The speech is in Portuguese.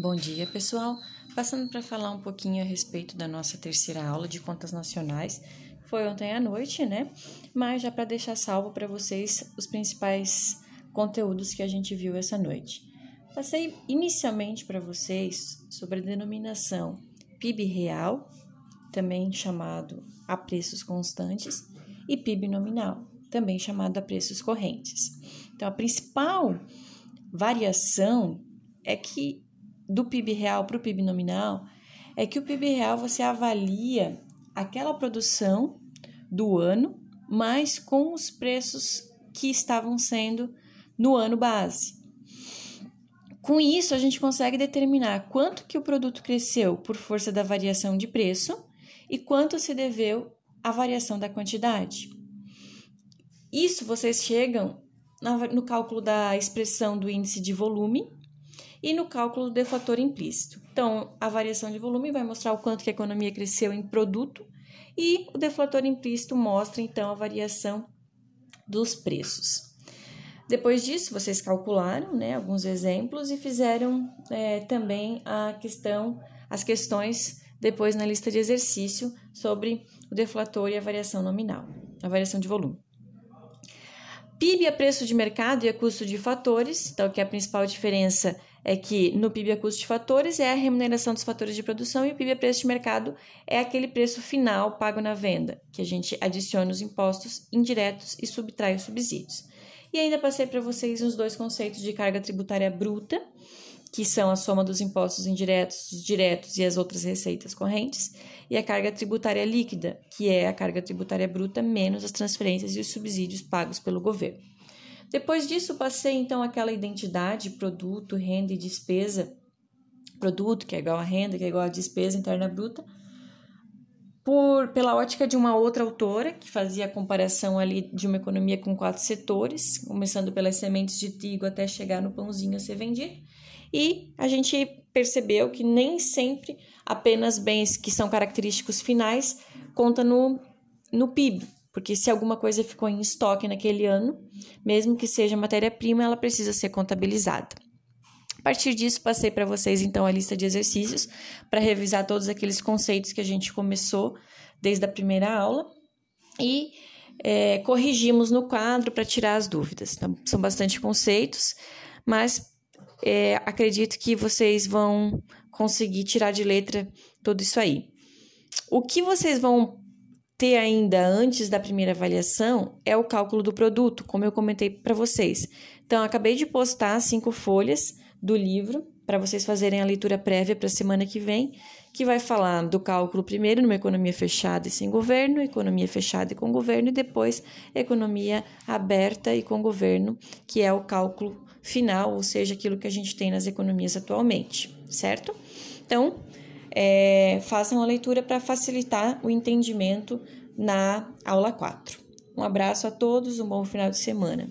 Bom dia, pessoal. Passando para falar um pouquinho a respeito da nossa terceira aula de contas nacionais. Foi ontem à noite, né? Mas já para deixar salvo para vocês os principais conteúdos que a gente viu essa noite. Passei inicialmente para vocês sobre a denominação PIB real, também chamado a preços constantes, e PIB nominal, também chamado a preços correntes. Então, a principal variação é que do PIB real para o PIB nominal é que o PIB real você avalia aquela produção do ano, mas com os preços que estavam sendo no ano base. Com isso, a gente consegue determinar quanto que o produto cresceu por força da variação de preço e quanto se deveu à variação da quantidade. Isso vocês chegam no cálculo da expressão do índice de volume, e no cálculo do deflator implícito. Então, a variação de volume vai mostrar o quanto que a economia cresceu em produto e o deflator implícito mostra então a variação dos preços. Depois disso, vocês calcularam né, alguns exemplos e fizeram é, também a questão, as questões depois na lista de exercício sobre o deflator e a variação nominal, a variação de volume. PIB é preço de mercado e é custo de fatores, então que é a principal diferença é que no PIB a custo de fatores é a remuneração dos fatores de produção e o PIB a preço de mercado é aquele preço final pago na venda, que a gente adiciona os impostos indiretos e subtrai os subsídios. E ainda passei para vocês os dois conceitos de carga tributária bruta, que são a soma dos impostos indiretos, os diretos e as outras receitas correntes, e a carga tributária líquida, que é a carga tributária bruta menos as transferências e os subsídios pagos pelo governo. Depois disso, passei então aquela identidade, produto, renda e despesa, produto que é igual a renda, que é igual a despesa interna bruta, por, pela ótica de uma outra autora, que fazia a comparação ali de uma economia com quatro setores, começando pelas sementes de trigo até chegar no pãozinho a ser vendido. E a gente percebeu que nem sempre apenas bens que são característicos finais conta no, no PIB, porque se alguma coisa ficou em estoque naquele ano, mesmo que seja matéria-prima, ela precisa ser contabilizada. A partir disso, passei para vocês então a lista de exercícios para revisar todos aqueles conceitos que a gente começou desde a primeira aula e é, corrigimos no quadro para tirar as dúvidas. Então, são bastante conceitos, mas é, acredito que vocês vão conseguir tirar de letra tudo isso aí. O que vocês vão ter ainda antes da primeira avaliação é o cálculo do produto, como eu comentei para vocês. Então, acabei de postar cinco folhas do livro para vocês fazerem a leitura prévia para a semana que vem, que vai falar do cálculo primeiro numa economia fechada e sem governo, economia fechada e com governo, e depois economia aberta e com governo, que é o cálculo final, ou seja, aquilo que a gente tem nas economias atualmente, certo? Então, é, façam a leitura para facilitar o entendimento na aula 4. Um abraço a todos, um bom final de semana.